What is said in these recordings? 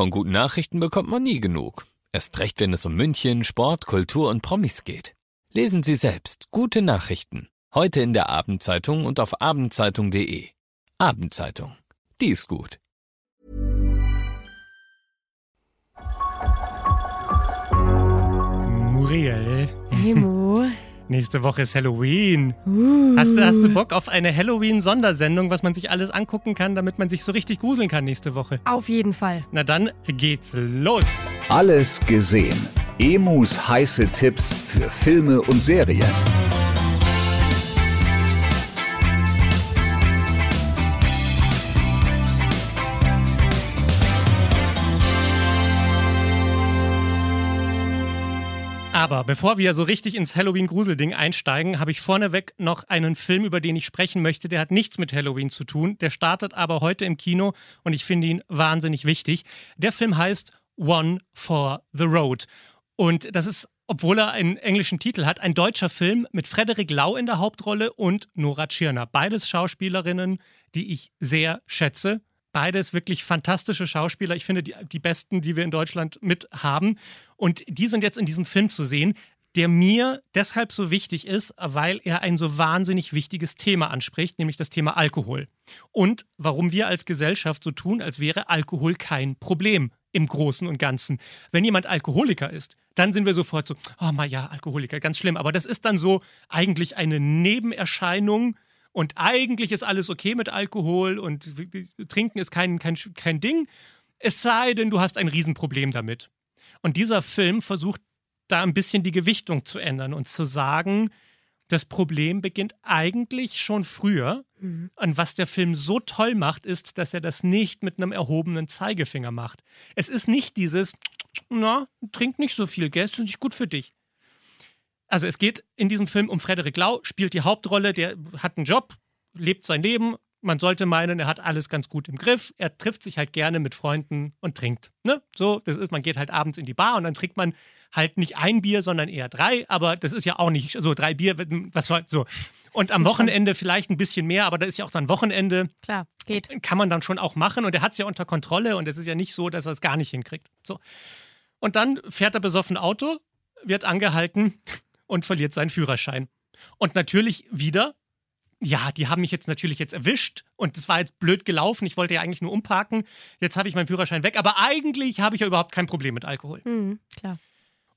Von guten Nachrichten bekommt man nie genug. Erst recht, wenn es um München, Sport, Kultur und Promis geht. Lesen Sie selbst gute Nachrichten. Heute in der Abendzeitung und auf abendzeitung.de. Abendzeitung. Die ist gut. Muriel. Hey Mo. Nächste Woche ist Halloween. Uh. Hast, du, hast du Bock auf eine Halloween-Sondersendung, was man sich alles angucken kann, damit man sich so richtig gruseln kann nächste Woche? Auf jeden Fall. Na dann geht's los. Alles gesehen. Emus heiße Tipps für Filme und Serien. Aber bevor wir so richtig ins Halloween-Gruselding einsteigen, habe ich vorneweg noch einen Film, über den ich sprechen möchte. Der hat nichts mit Halloween zu tun. Der startet aber heute im Kino und ich finde ihn wahnsinnig wichtig. Der Film heißt One for the Road. Und das ist, obwohl er einen englischen Titel hat, ein deutscher Film mit Frederik Lau in der Hauptrolle und Nora Tschirner. Beides Schauspielerinnen, die ich sehr schätze. Beides wirklich fantastische Schauspieler. Ich finde die, die besten, die wir in Deutschland mit haben. Und die sind jetzt in diesem Film zu sehen, der mir deshalb so wichtig ist, weil er ein so wahnsinnig wichtiges Thema anspricht, nämlich das Thema Alkohol. Und warum wir als Gesellschaft so tun, als wäre Alkohol kein Problem im Großen und Ganzen. Wenn jemand Alkoholiker ist, dann sind wir sofort so, oh mal ja, Alkoholiker, ganz schlimm. Aber das ist dann so eigentlich eine Nebenerscheinung und eigentlich ist alles okay mit Alkohol und Trinken ist kein, kein, kein Ding. Es sei denn, du hast ein Riesenproblem damit. Und dieser Film versucht da ein bisschen die Gewichtung zu ändern und zu sagen, das Problem beginnt eigentlich schon früher. Mhm. Und was der Film so toll macht, ist, dass er das nicht mit einem erhobenen Zeigefinger macht. Es ist nicht dieses, na, trink nicht so viel, gell, ist nicht gut für dich. Also es geht in diesem Film um Frederik Lau, spielt die Hauptrolle, der hat einen Job, lebt sein Leben. Man sollte meinen, er hat alles ganz gut im Griff. Er trifft sich halt gerne mit Freunden und trinkt. Ne? So, das ist, man geht halt abends in die Bar und dann trinkt man halt nicht ein Bier, sondern eher drei. Aber das ist ja auch nicht so drei Bier, was soll so. Und am Wochenende vielleicht ein bisschen mehr, aber da ist ja auch dann Wochenende. Klar, geht. Kann man dann schon auch machen und er hat es ja unter Kontrolle und es ist ja nicht so, dass er es gar nicht hinkriegt. So. Und dann fährt er besoffen Auto, wird angehalten und verliert seinen Führerschein. Und natürlich wieder, ja, die haben mich jetzt natürlich jetzt erwischt und es war jetzt blöd gelaufen. Ich wollte ja eigentlich nur umparken. Jetzt habe ich meinen Führerschein weg, aber eigentlich habe ich ja überhaupt kein Problem mit Alkohol. Mhm, klar.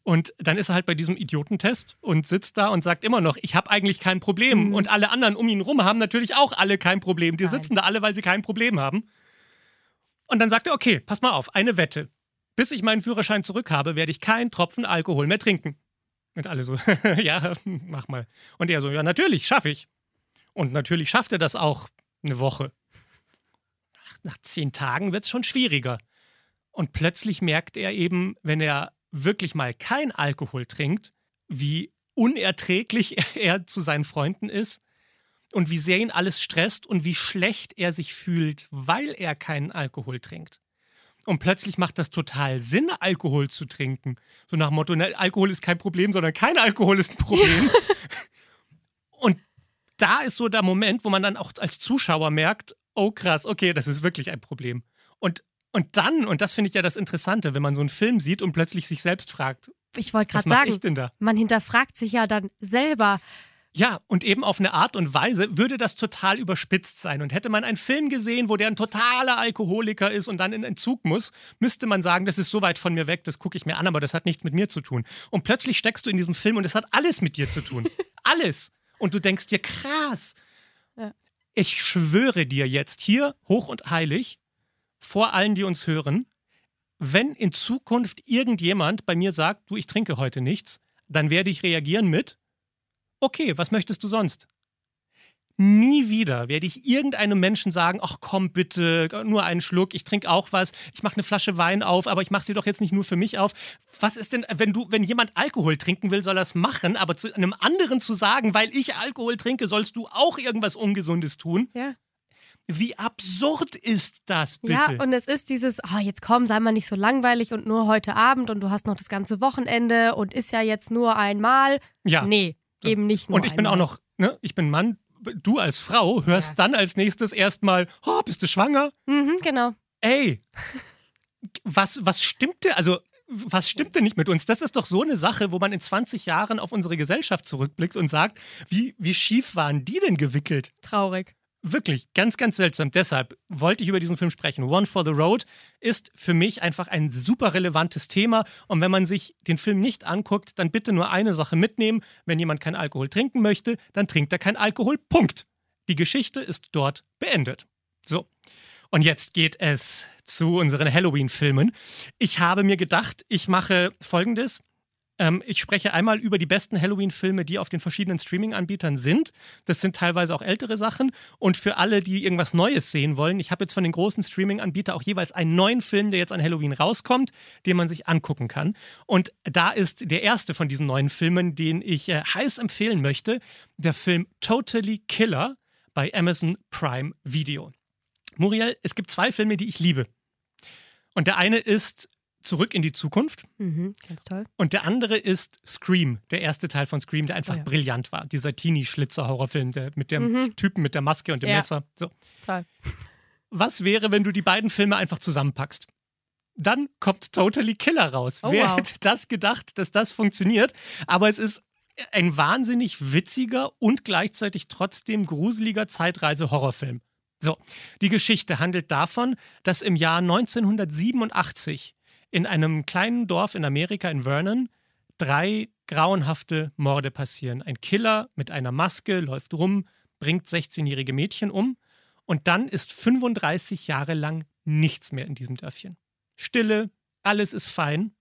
Und dann ist er halt bei diesem Idiotentest und sitzt da und sagt immer noch, ich habe eigentlich kein Problem. Mhm. Und alle anderen um ihn rum haben natürlich auch alle kein Problem. Die Nein. sitzen da alle, weil sie kein Problem haben. Und dann sagt er, okay, pass mal auf, eine Wette. Bis ich meinen Führerschein zurück habe, werde ich keinen Tropfen Alkohol mehr trinken. Und alle so, ja, mach mal. Und er so, ja, natürlich, schaffe ich. Und natürlich schafft er das auch eine Woche. Nach zehn Tagen wird es schon schwieriger. Und plötzlich merkt er eben, wenn er wirklich mal kein Alkohol trinkt, wie unerträglich er zu seinen Freunden ist und wie sehr ihn alles stresst und wie schlecht er sich fühlt, weil er keinen Alkohol trinkt. Und plötzlich macht das total Sinn, Alkohol zu trinken. So nach dem Motto, ne, Alkohol ist kein Problem, sondern kein Alkohol ist ein Problem. und da ist so der Moment, wo man dann auch als Zuschauer merkt, oh krass, okay, das ist wirklich ein Problem. Und, und dann, und das finde ich ja das Interessante, wenn man so einen Film sieht und plötzlich sich selbst fragt, ich wollte gerade sagen, man hinterfragt sich ja dann selber. Ja, und eben auf eine Art und Weise würde das total überspitzt sein. Und hätte man einen Film gesehen, wo der ein totaler Alkoholiker ist und dann in Entzug muss, müsste man sagen, das ist so weit von mir weg, das gucke ich mir an, aber das hat nichts mit mir zu tun. Und plötzlich steckst du in diesem Film und es hat alles mit dir zu tun. alles. Und du denkst dir, krass. Ja. Ich schwöre dir jetzt hier hoch und heilig, vor allen, die uns hören, wenn in Zukunft irgendjemand bei mir sagt, du, ich trinke heute nichts, dann werde ich reagieren mit, okay, was möchtest du sonst? Nie wieder werde ich irgendeinem Menschen sagen, ach komm bitte, nur einen Schluck, ich trinke auch was, ich mache eine Flasche Wein auf, aber ich mache sie doch jetzt nicht nur für mich auf. Was ist denn, wenn du, wenn jemand Alkohol trinken will, soll er es machen, aber zu einem anderen zu sagen, weil ich Alkohol trinke, sollst du auch irgendwas Ungesundes tun? Ja. Wie absurd ist das bitte? Ja, und es ist dieses, oh, jetzt komm, sei mal nicht so langweilig und nur heute Abend und du hast noch das ganze Wochenende und ist ja jetzt nur einmal. Ja. Nee, eben nicht nur. Und ich bin auch noch, ne, ich bin Mann, du als Frau hörst ja. dann als nächstes erstmal, oh, bist du schwanger? Mhm, genau. Ey, was, was stimmte, also was stimmt denn nicht mit uns? Das ist doch so eine Sache, wo man in 20 Jahren auf unsere Gesellschaft zurückblickt und sagt, wie, wie schief waren die denn gewickelt? Traurig. Wirklich, ganz, ganz seltsam. Deshalb wollte ich über diesen Film sprechen. One for the Road ist für mich einfach ein super relevantes Thema. Und wenn man sich den Film nicht anguckt, dann bitte nur eine Sache mitnehmen. Wenn jemand keinen Alkohol trinken möchte, dann trinkt er keinen Alkohol. Punkt. Die Geschichte ist dort beendet. So. Und jetzt geht es zu unseren Halloween-Filmen. Ich habe mir gedacht, ich mache folgendes. Ähm, ich spreche einmal über die besten Halloween-Filme, die auf den verschiedenen Streaming-Anbietern sind. Das sind teilweise auch ältere Sachen. Und für alle, die irgendwas Neues sehen wollen, ich habe jetzt von den großen Streaming-Anbietern auch jeweils einen neuen Film, der jetzt an Halloween rauskommt, den man sich angucken kann. Und da ist der erste von diesen neuen Filmen, den ich äh, heiß empfehlen möchte, der Film Totally Killer bei Amazon Prime Video. Muriel, es gibt zwei Filme, die ich liebe. Und der eine ist Zurück in die Zukunft. Mhm, ganz toll. Und der andere ist Scream, der erste Teil von Scream, der einfach Oh ja. brillant war. Dieser Teenie-Schlitzer-Horrorfilm mit dem Mhm. Typen mit der Maske und dem Ja. Messer. So. Toll. Was wäre, wenn du die beiden Filme einfach zusammenpackst? Dann kommt Totally Killer raus. Oh, Wer wow. hätte das gedacht, dass das funktioniert? Aber es ist ein wahnsinnig witziger und gleichzeitig trotzdem gruseliger Zeitreise-Horrorfilm. So, die Geschichte handelt davon, dass im Jahr 1987 in einem kleinen Dorf in Amerika, in Vernon, drei grauenhafte Morde passieren. Ein Killer mit einer Maske läuft rum, bringt 16-jährige Mädchen um und dann ist 35 Jahre lang nichts mehr in diesem Dörfchen. Stille, alles ist fein.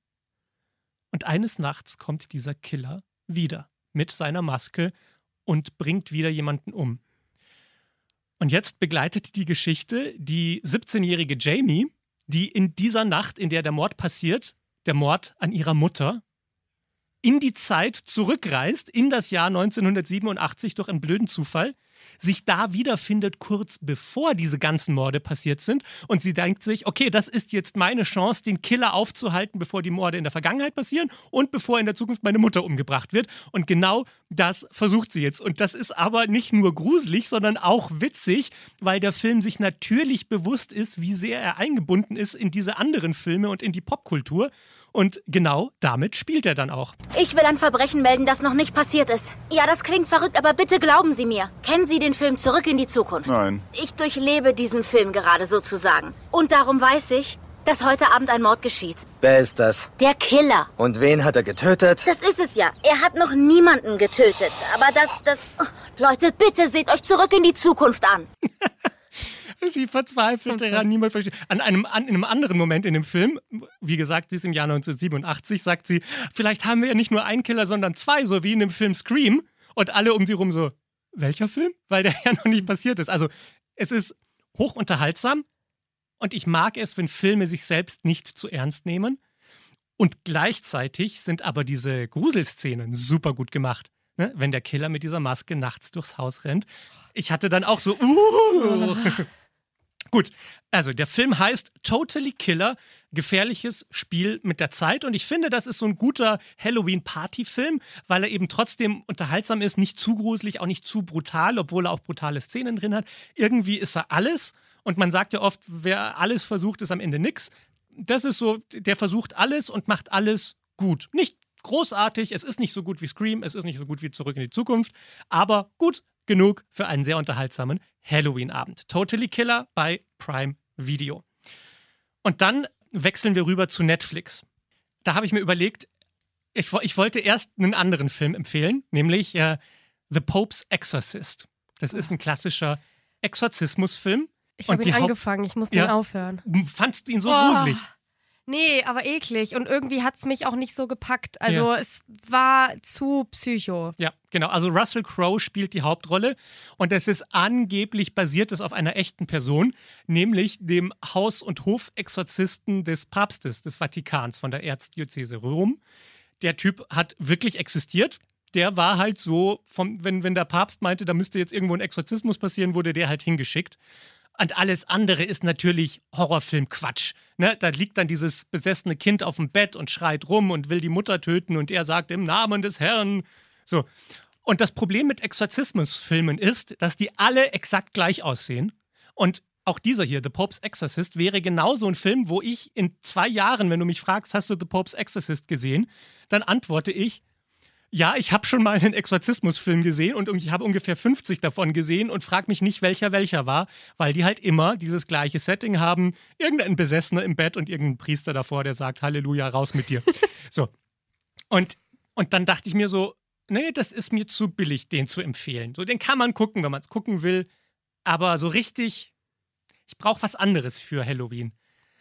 Und eines Nachts kommt dieser Killer wieder mit seiner Maske und bringt wieder jemanden um. Und jetzt begleitet die Geschichte die 17-jährige Jamie, die in dieser Nacht, in der der Mord passiert, der Mord an ihrer Mutter, in die Zeit zurückreist, in das Jahr 1987 durch einen blöden Zufall, sich da wiederfindet, kurz bevor diese ganzen Morde passiert sind. Und sie denkt sich, okay, das ist jetzt meine Chance, den Killer aufzuhalten, bevor die Morde in der Vergangenheit passieren und bevor in der Zukunft meine Mutter umgebracht wird. Und genau das versucht sie jetzt. Und das ist aber nicht nur gruselig, sondern auch witzig, weil der Film sich natürlich bewusst ist, wie sehr er eingebunden ist in diese anderen Filme und in die Popkultur. Und genau damit spielt er dann auch. Ich will ein Verbrechen melden, das noch nicht passiert ist. Ja, das klingt verrückt, aber bitte glauben Sie mir. Kennen Sie den Film Zurück in die Zukunft? Nein. Ich durchlebe diesen Film gerade sozusagen. Und darum weiß ich, dass heute Abend ein Mord geschieht. Wer ist das? Der Killer. Und wen hat er getötet? Das ist es ja. Er hat noch niemanden getötet. Aber das, das... Oh, Leute, bitte seht euch zurück in die Zukunft an. Sie verzweifelt daran, niemand versteht. An einem, an einem anderen Moment in dem Film, wie gesagt, sie ist im Jahr 1987, sagt sie, vielleicht haben wir ja nicht nur einen Killer, sondern zwei, so wie in dem Film Scream. Und alle um sie rum so, welcher Film? Weil der ja noch nicht passiert ist. Also es ist hochunterhaltsam und ich mag es, wenn Filme sich selbst nicht zu ernst nehmen. Und gleichzeitig sind aber diese Gruselszenen super gut gemacht. Ne? Wenn der Killer mit dieser Maske nachts durchs Haus rennt. Ich hatte dann auch so, uh, Gut, also der Film heißt Totally Killer, gefährliches Spiel mit der Zeit. Und ich finde, das ist so ein guter Halloween-Party-Film, weil er eben trotzdem unterhaltsam ist, nicht zu gruselig, auch nicht zu brutal, obwohl er auch brutale Szenen drin hat. Irgendwie ist er alles. Und man sagt ja oft, wer alles versucht, ist am Ende nix. Das ist so, der versucht alles und macht alles gut. Nicht großartig, es ist nicht so gut wie Scream, es ist nicht so gut wie Zurück in die Zukunft, aber gut genug für einen sehr unterhaltsamen Halloween-Abend. Totally Killer bei Prime Video. Und dann wechseln wir rüber zu Netflix. Da habe ich mir überlegt, ich, ich wollte erst einen anderen Film empfehlen, nämlich äh, The Pope's Exorcist. Das ist ein klassischer Exorzismusfilm. Ich habe ihn angefangen, ich muss Ja. den aufhören. Fandst ihn so Oh. gruselig? Nee, aber eklig. Und irgendwie hat es mich auch nicht so gepackt. Also Ja. es war zu psycho. Ja, genau. Also Russell Crowe spielt die Hauptrolle und es ist angeblich basiert es auf einer echten Person, nämlich dem Haus- und Hofexorzisten des Papstes des Vatikans von der Erzdiözese Rom. Der Typ hat wirklich existiert. Der war halt so, vom, wenn, wenn der Papst meinte, da müsste jetzt irgendwo ein Exorzismus passieren, wurde der halt hingeschickt. Und alles andere ist natürlich Horrorfilm-Quatsch. Ne? Da liegt dann dieses besessene Kind auf dem Bett und schreit rum und will die Mutter töten und er sagt im Namen des Herrn. So. Und das Problem mit Exorzismusfilmen ist, dass die alle exakt gleich aussehen. Und auch dieser hier, The Pope's Exorcist, wäre genauso ein Film, wo ich in zwei Jahren, wenn du mich fragst, hast du The Pope's Exorcist gesehen, dann antworte ich, ja, ich habe schon mal einen Exorzismusfilm gesehen und ich habe ungefähr 50 davon gesehen und frage mich nicht, welcher welcher war, weil die halt immer dieses gleiche Setting haben. Irgendein Besessener im Bett und irgendein Priester davor, der sagt, Halleluja, raus mit dir. so. Und, und dann dachte ich mir so, nee, das ist mir zu billig, den zu empfehlen. So, den kann man gucken, wenn man es gucken will. Aber so richtig, ich brauche was anderes für Halloween.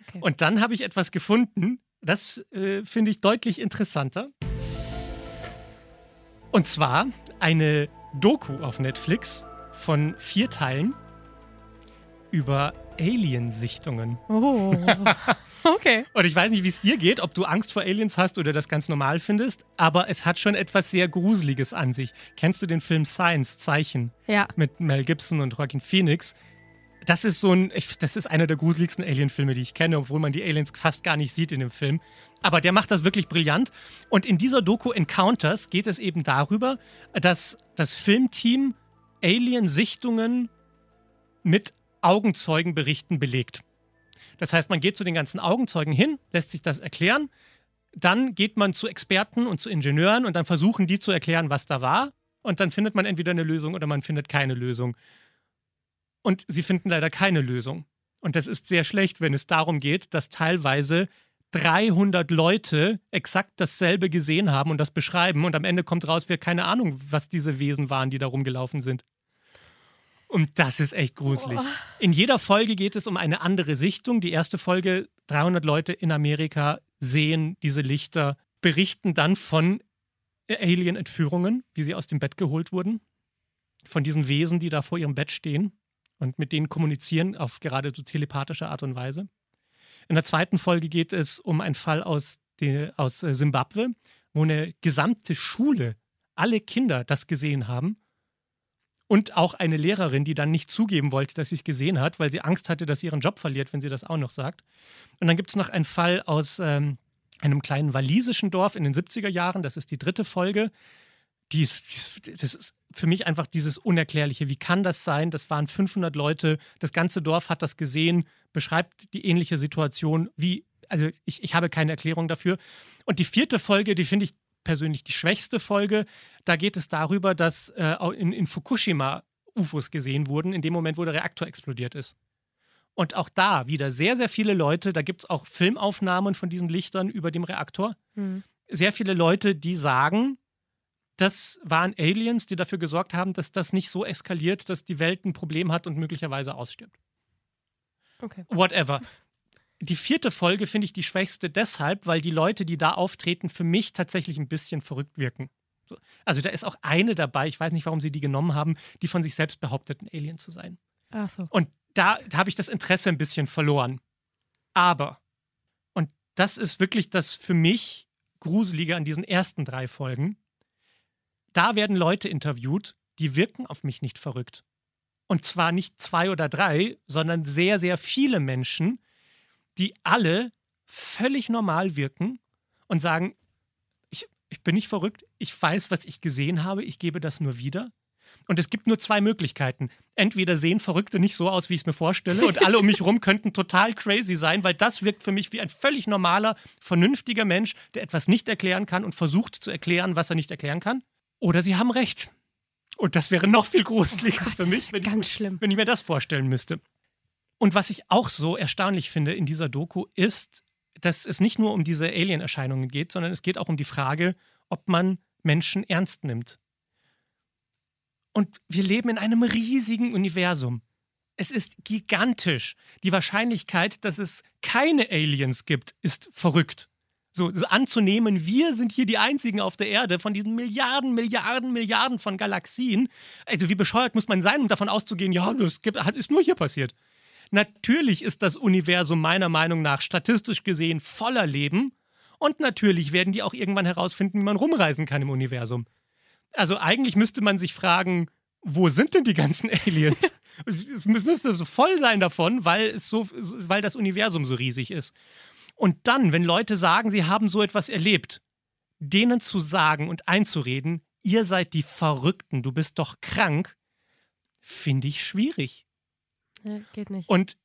Okay. Und dann habe ich etwas gefunden, das äh, finde ich deutlich interessanter. Und zwar eine Doku auf Netflix von vier Teilen über Aliensichtungen. Oh. okay. Und ich weiß nicht, wie es dir geht, ob du Angst vor Aliens hast oder das ganz normal findest, aber es hat schon etwas sehr Gruseliges an sich. Kennst du den Film Science, Zeichen, Ja. mit Mel Gibson und Joaquin Phoenix? Das ist so ein, ich, das ist einer der gruseligsten Alien-Filme, die ich kenne, obwohl man die Aliens fast gar nicht sieht in dem Film. Aber der macht das wirklich brillant. Und in dieser Doku Encounters geht es eben darüber, dass das Filmteam Alien-Sichtungen mit Augenzeugenberichten belegt. Das heißt, man geht zu den ganzen Augenzeugen hin, lässt sich das erklären, dann geht man zu Experten und zu Ingenieuren und dann versuchen die zu erklären, was da war. Und dann findet man entweder eine Lösung oder man findet keine Lösung. Und sie finden leider keine Lösung. Und das ist sehr schlecht, wenn es darum geht, dass teilweise 300 Leute exakt dasselbe gesehen haben und das beschreiben. Und am Ende kommt raus, wir keine Ahnung, was diese Wesen waren, die da rumgelaufen sind. Und das ist echt gruselig. In jeder Folge geht es um eine andere Sichtung. Die erste Folge, 300 Leute in Amerika sehen diese Lichter, berichten dann von Alien-Entführungen, wie sie aus dem Bett geholt wurden. Von diesen Wesen, die da vor ihrem Bett stehen und mit denen kommunizieren auf gerade so telepathische Art und Weise. In der zweiten Folge geht es um einen Fall aus, die, aus äh, Simbabwe, wo eine gesamte Schule, alle Kinder das gesehen haben. Und auch eine Lehrerin, die dann nicht zugeben wollte, dass sie es gesehen hat, weil sie Angst hatte, dass sie ihren Job verliert, wenn sie das auch noch sagt. Und dann gibt es noch einen Fall aus ähm, einem kleinen walisischen Dorf in den 70er Jahren, das ist die dritte Folge. Die, ist- die, das ist für mich einfach dieses Unerklärliche. Wie kann das sein? Das waren 500 Leute, das ganze Dorf hat das gesehen, beschreibt die ähnliche Situation. Wie, also ich, ich habe keine Erklärung dafür. Und die vierte Folge, die finde ich persönlich die schwächste Folge. Da geht es darüber, dass äh, in, in Fukushima UFOs gesehen wurden, in dem Moment, wo der Reaktor explodiert ist. Und auch da wieder sehr, sehr viele Leute, da gibt es auch Filmaufnahmen von diesen Lichtern über dem Reaktor. Hm. Sehr viele Leute, die sagen, das waren Aliens, die dafür gesorgt haben, dass das nicht so eskaliert, dass die Welt ein Problem hat und möglicherweise ausstirbt. Okay. Whatever. Die vierte Folge finde ich die schwächste deshalb, weil die Leute, die da auftreten, für mich tatsächlich ein bisschen verrückt wirken. So. Also da ist auch eine dabei, ich weiß nicht, warum sie die genommen haben, die von sich selbst behauptet, ein Alien zu sein. Ach so. Und da, da habe ich das Interesse ein bisschen verloren. Aber, und das ist wirklich das für mich Gruselige an diesen ersten drei Folgen, da werden Leute interviewt, die wirken auf mich nicht verrückt. Und zwar nicht zwei oder drei, sondern sehr, sehr viele Menschen, die alle völlig normal wirken und sagen, ich, ich bin nicht verrückt, ich weiß, was ich gesehen habe, ich gebe das nur wieder. Und es gibt nur zwei Möglichkeiten. Entweder sehen Verrückte nicht so aus, wie ich es mir vorstelle, und alle um mich rum könnten total crazy sein, weil das wirkt für mich wie ein völlig normaler, vernünftiger Mensch, der etwas nicht erklären kann und versucht zu erklären, was er nicht erklären kann. Oder sie haben recht. Und das wäre noch viel gruseliger Oh Gott, für mich, wenn ganz ich, schlimm. wenn ich mir das vorstellen müsste. Und was ich auch so erstaunlich finde in dieser Doku ist, dass es nicht nur um diese Alien-Erscheinungen geht, sondern es geht auch um die Frage, ob man Menschen ernst nimmt. Und wir leben in einem riesigen Universum. Es ist gigantisch. Die Wahrscheinlichkeit, dass es keine Aliens gibt, ist verrückt. So, so anzunehmen, wir sind hier die einzigen auf der Erde von diesen Milliarden, Milliarden, Milliarden von Galaxien. Also wie bescheuert muss man sein, um davon auszugehen, ja, das gibt, ist nur hier passiert. Natürlich ist das Universum meiner Meinung nach statistisch gesehen voller Leben. Und natürlich werden die auch irgendwann herausfinden, wie man rumreisen kann im Universum. Also eigentlich müsste man sich fragen, wo sind denn die ganzen Aliens? es müsste so voll sein davon, weil, es so, weil das Universum so riesig ist. Und dann, wenn Leute sagen, sie haben so etwas erlebt, denen zu sagen und einzureden, ihr seid die Verrückten, du bist doch krank, finde ich schwierig. Nee, geht nicht. Und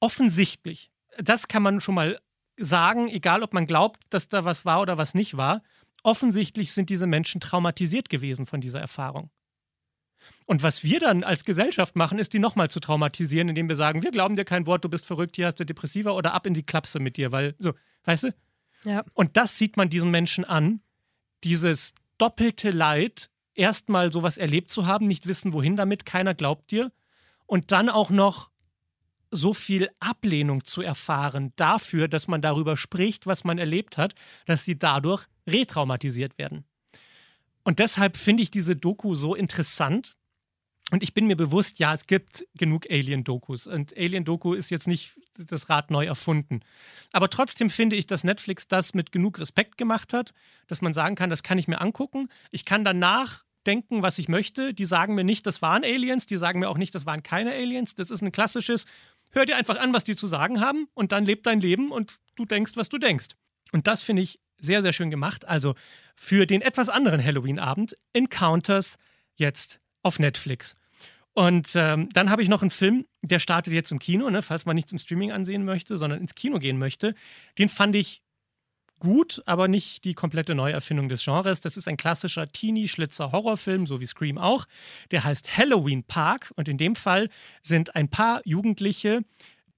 offensichtlich, das kann man schon mal sagen, egal ob man glaubt, dass da was war oder was nicht war, offensichtlich sind diese Menschen traumatisiert gewesen von dieser Erfahrung. Und was wir dann als Gesellschaft machen, ist, die nochmal zu traumatisieren, indem wir sagen, wir glauben dir kein Wort, du bist verrückt, hier hast du Depressiva oder ab in die Klapse mit dir, weil so, weißt du? Ja. Und das sieht man diesen Menschen an, dieses doppelte Leid, erstmal sowas erlebt zu haben, nicht wissen, wohin damit, keiner glaubt dir. Und dann auch noch so viel Ablehnung zu erfahren dafür, dass man darüber spricht, was man erlebt hat, dass sie dadurch retraumatisiert werden. Und deshalb finde ich diese Doku so interessant. Und ich bin mir bewusst, ja, es gibt genug Alien-Dokus. Und Alien-Doku ist jetzt nicht das Rad neu erfunden. Aber trotzdem finde ich, dass Netflix das mit genug Respekt gemacht hat, dass man sagen kann, das kann ich mir angucken. Ich kann danach denken, was ich möchte. Die sagen mir nicht, das waren Aliens. Die sagen mir auch nicht, das waren keine Aliens. Das ist ein klassisches, hör dir einfach an, was die zu sagen haben und dann lebt dein Leben und du denkst, was du denkst. Und das finde ich sehr, sehr schön gemacht. Also für den etwas anderen Halloween-Abend Encounters jetzt auf Netflix. Und ähm, dann habe ich noch einen Film, der startet jetzt im Kino, ne, falls man nichts im Streaming ansehen möchte, sondern ins Kino gehen möchte. Den fand ich gut, aber nicht die komplette Neuerfindung des Genres. Das ist ein klassischer Teenie-Schlitzer-Horrorfilm, so wie Scream auch. Der heißt Halloween Park und in dem Fall sind ein paar Jugendliche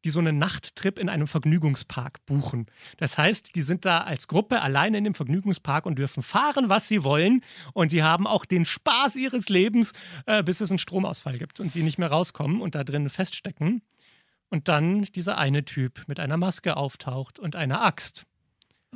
die so einen Nachttrip in einem Vergnügungspark buchen. Das heißt, die sind da als Gruppe alleine in dem Vergnügungspark und dürfen fahren, was sie wollen. Und die haben auch den Spaß ihres Lebens, äh, bis es einen Stromausfall gibt und sie nicht mehr rauskommen und da drin feststecken. Und dann dieser eine Typ mit einer Maske auftaucht und einer Axt.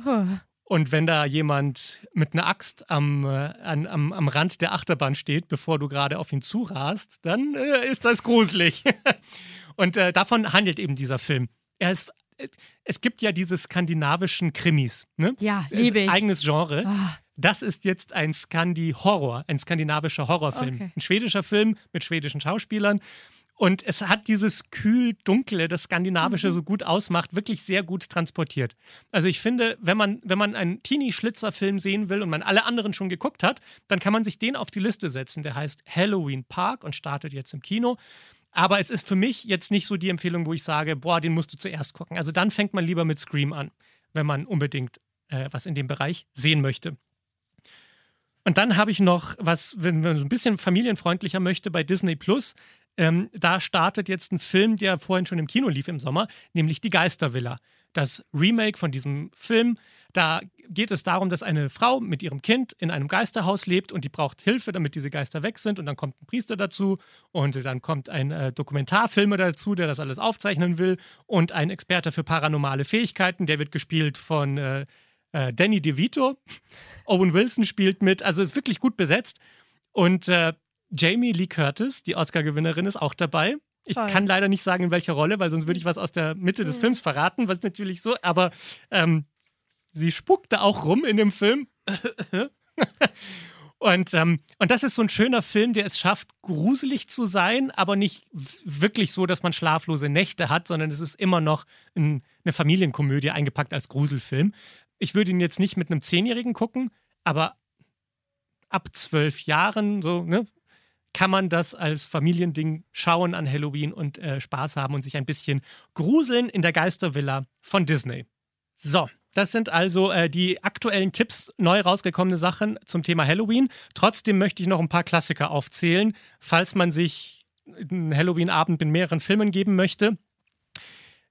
Huh. Und wenn da jemand mit einer Axt am, äh, an, am, am Rand der Achterbahn steht, bevor du gerade auf ihn zurast, dann äh, ist das gruselig. Und äh, davon handelt eben dieser Film. Er ist, äh, es gibt ja diese skandinavischen Krimis. Ne? Ja, liebe ich. Eigenes Genre. Ah. Das ist jetzt ein Skandi-Horror, ein skandinavischer Horrorfilm. Okay. Ein schwedischer Film mit schwedischen Schauspielern. Und es hat dieses kühl-dunkle, das Skandinavische Mhm. so gut ausmacht, wirklich sehr gut transportiert. Also ich finde, wenn man, wenn man einen Teenie-Schlitzer-Film sehen will und man alle anderen schon geguckt hat, dann kann man sich den auf die Liste setzen. Der heißt Halloween Park und startet jetzt im Kino. Aber es ist für mich jetzt nicht so die Empfehlung, wo ich sage, boah, den musst du zuerst gucken. Also dann fängt man lieber mit Scream an, wenn man unbedingt äh, was in dem Bereich sehen möchte. Und dann habe ich noch was, wenn man so ein bisschen familienfreundlicher möchte, bei Disney Plus. Ähm, da startet jetzt ein Film, der vorhin schon im Kino lief im Sommer, nämlich Die Geistervilla. Das Remake von diesem Film. Da geht es darum, dass eine Frau mit ihrem Kind in einem Geisterhaus lebt und die braucht Hilfe, damit diese Geister weg sind. Und dann kommt ein Priester dazu und dann kommt ein äh, Dokumentarfilmer dazu, der das alles aufzeichnen will und ein Experte für paranormale Fähigkeiten. Der wird gespielt von äh, äh, Danny DeVito. Owen Wilson spielt mit, also ist wirklich gut besetzt. Und äh, Jamie Lee Curtis, die Oscar-Gewinnerin, ist auch dabei. Ich Toll. kann leider nicht sagen, in welcher Rolle, weil sonst würde ich was aus der Mitte des Films verraten, was natürlich so, aber ähm, sie spuckt da auch rum in dem Film. und, ähm, und das ist so ein schöner Film, der es schafft, gruselig zu sein, aber nicht wirklich so, dass man schlaflose Nächte hat, sondern es ist immer noch ein, eine Familienkomödie eingepackt als Gruselfilm. Ich würde ihn jetzt nicht mit einem Zehnjährigen gucken, aber ab zwölf Jahren, so, ne, kann man das als Familiending schauen an Halloween und äh, Spaß haben und sich ein bisschen gruseln in der Geistervilla von Disney. So, das sind also äh, die aktuellen Tipps, neu rausgekommene Sachen zum Thema Halloween. Trotzdem möchte ich noch ein paar Klassiker aufzählen, falls man sich einen Halloween-Abend mit mehreren Filmen geben möchte.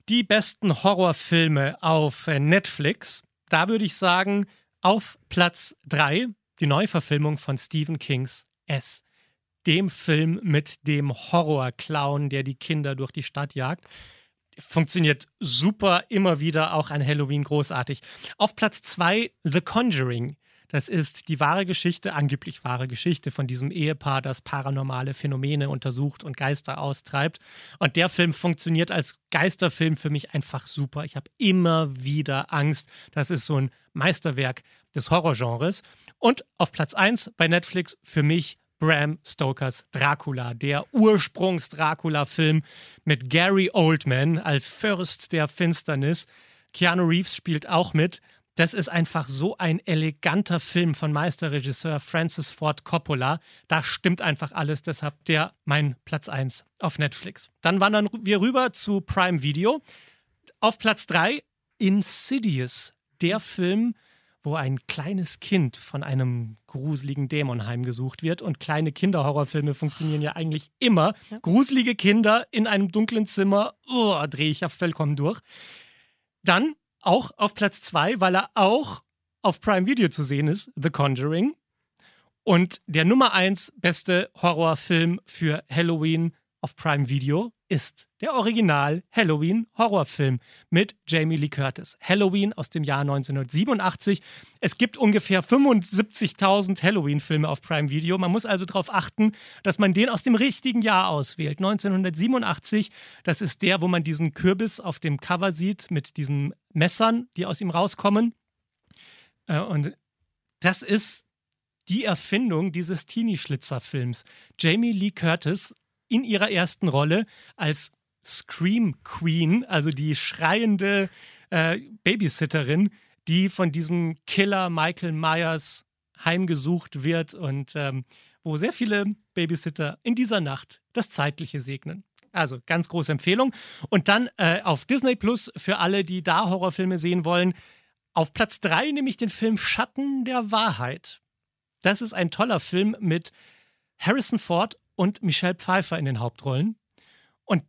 Die besten Horrorfilme auf Netflix. Da würde ich sagen, auf Platz 3 die Neuverfilmung von Stephen Kings S. Dem Film mit dem Horrorclown, der die Kinder durch die Stadt jagt. Funktioniert super, immer wieder auch an Halloween großartig. Auf Platz 2 The Conjuring. Das ist die wahre Geschichte, angeblich wahre Geschichte von diesem Ehepaar, das paranormale Phänomene untersucht und Geister austreibt. Und der Film funktioniert als Geisterfilm für mich einfach super. Ich habe immer wieder Angst. Das ist so ein Meisterwerk des Horrorgenres. Und auf Platz 1 bei Netflix für mich Bram Stokers Dracula, der Ursprungs-Dracula-Film mit Gary Oldman als Fürst der Finsternis. Keanu Reeves spielt auch mit. Das ist einfach so ein eleganter Film von Meisterregisseur Francis Ford Coppola. Da stimmt einfach alles, deshalb der mein Platz 1 auf Netflix. Dann wandern wir rüber zu Prime Video. Auf Platz 3 Insidious, der Film, wo ein kleines Kind von einem gruseligen Dämon heimgesucht wird. Und kleine Kinderhorrorfilme funktionieren ja eigentlich immer. Ja. Gruselige Kinder in einem dunklen Zimmer, oh, drehe ich ja vollkommen durch. Dann auch auf Platz 2, weil er auch auf Prime Video zu sehen ist, The Conjuring. Und der Nummer 1 beste Horrorfilm für Halloween auf Prime Video ist der Original Halloween Horrorfilm mit Jamie Lee Curtis. Halloween aus dem Jahr 1987. Es gibt ungefähr 75.000 Halloween-Filme auf Prime Video. Man muss also darauf achten, dass man den aus dem richtigen Jahr auswählt. 1987, das ist der, wo man diesen Kürbis auf dem Cover sieht mit diesen Messern, die aus ihm rauskommen. Äh, und das ist die Erfindung dieses Teenie-Schlitzer-Films. Jamie Lee Curtis in ihrer ersten Rolle als Scream Queen, also die schreiende äh, Babysitterin, die von diesem Killer Michael Myers heimgesucht wird und ähm, wo sehr viele Babysitter in dieser Nacht das Zeitliche segnen. Also ganz große Empfehlung. Und dann äh, auf Disney Plus für alle, die da Horrorfilme sehen wollen. Auf Platz 3 nehme ich den Film Schatten der Wahrheit. Das ist ein toller Film mit Harrison Ford und Michelle Pfeiffer in den Hauptrollen. Und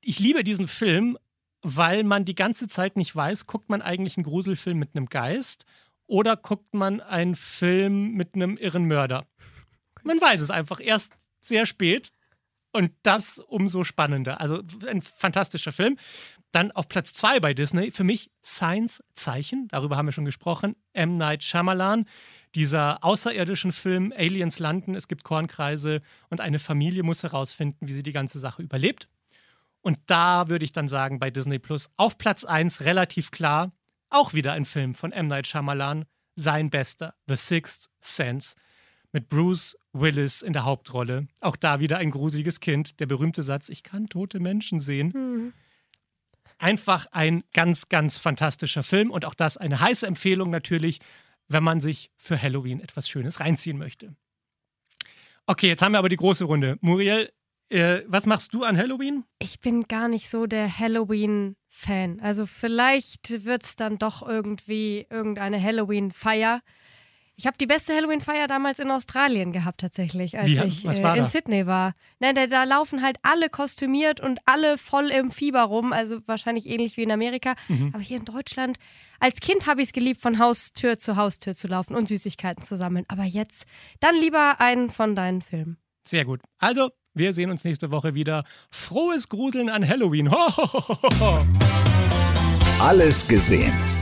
ich liebe diesen Film, weil man die ganze Zeit nicht weiß, guckt man eigentlich einen Gruselfilm mit einem Geist oder guckt man einen Film mit einem irren Mörder. Man weiß es einfach erst sehr spät und das umso spannender. Also ein fantastischer Film. Dann auf Platz zwei bei Disney für mich Science Zeichen. Darüber haben wir schon gesprochen. M. Night Shyamalan dieser außerirdischen Film Aliens landen, es gibt Kornkreise und eine Familie muss herausfinden, wie sie die ganze Sache überlebt. Und da würde ich dann sagen, bei Disney Plus auf Platz 1 relativ klar, auch wieder ein Film von M. Night Shyamalan, sein bester, The Sixth Sense, mit Bruce Willis in der Hauptrolle. Auch da wieder ein gruseliges Kind, der berühmte Satz, ich kann tote Menschen sehen. Mhm. Einfach ein ganz, ganz fantastischer Film und auch das eine heiße Empfehlung natürlich wenn man sich für Halloween etwas Schönes reinziehen möchte. Okay, jetzt haben wir aber die große Runde. Muriel, äh, was machst du an Halloween? Ich bin gar nicht so der Halloween-Fan. Also vielleicht wird es dann doch irgendwie irgendeine Halloween-Feier. Ich habe die beste Halloween-Feier damals in Australien gehabt, tatsächlich, als Wie, ich äh, in da? Sydney war. Nein, da, da, laufen halt alle kostümiert und alle voll im Fieber rum, also wahrscheinlich ähnlich wie in Amerika. Mhm. Aber hier in Deutschland, als Kind habe ich es geliebt, von Haustür zu Haustür zu laufen und Süßigkeiten zu sammeln. Aber jetzt dann lieber einen von deinen Filmen. Sehr gut. Also, wir sehen uns nächste Woche wieder. Frohes Gruseln an Halloween. Ho, ho, ho, Alles gesehen.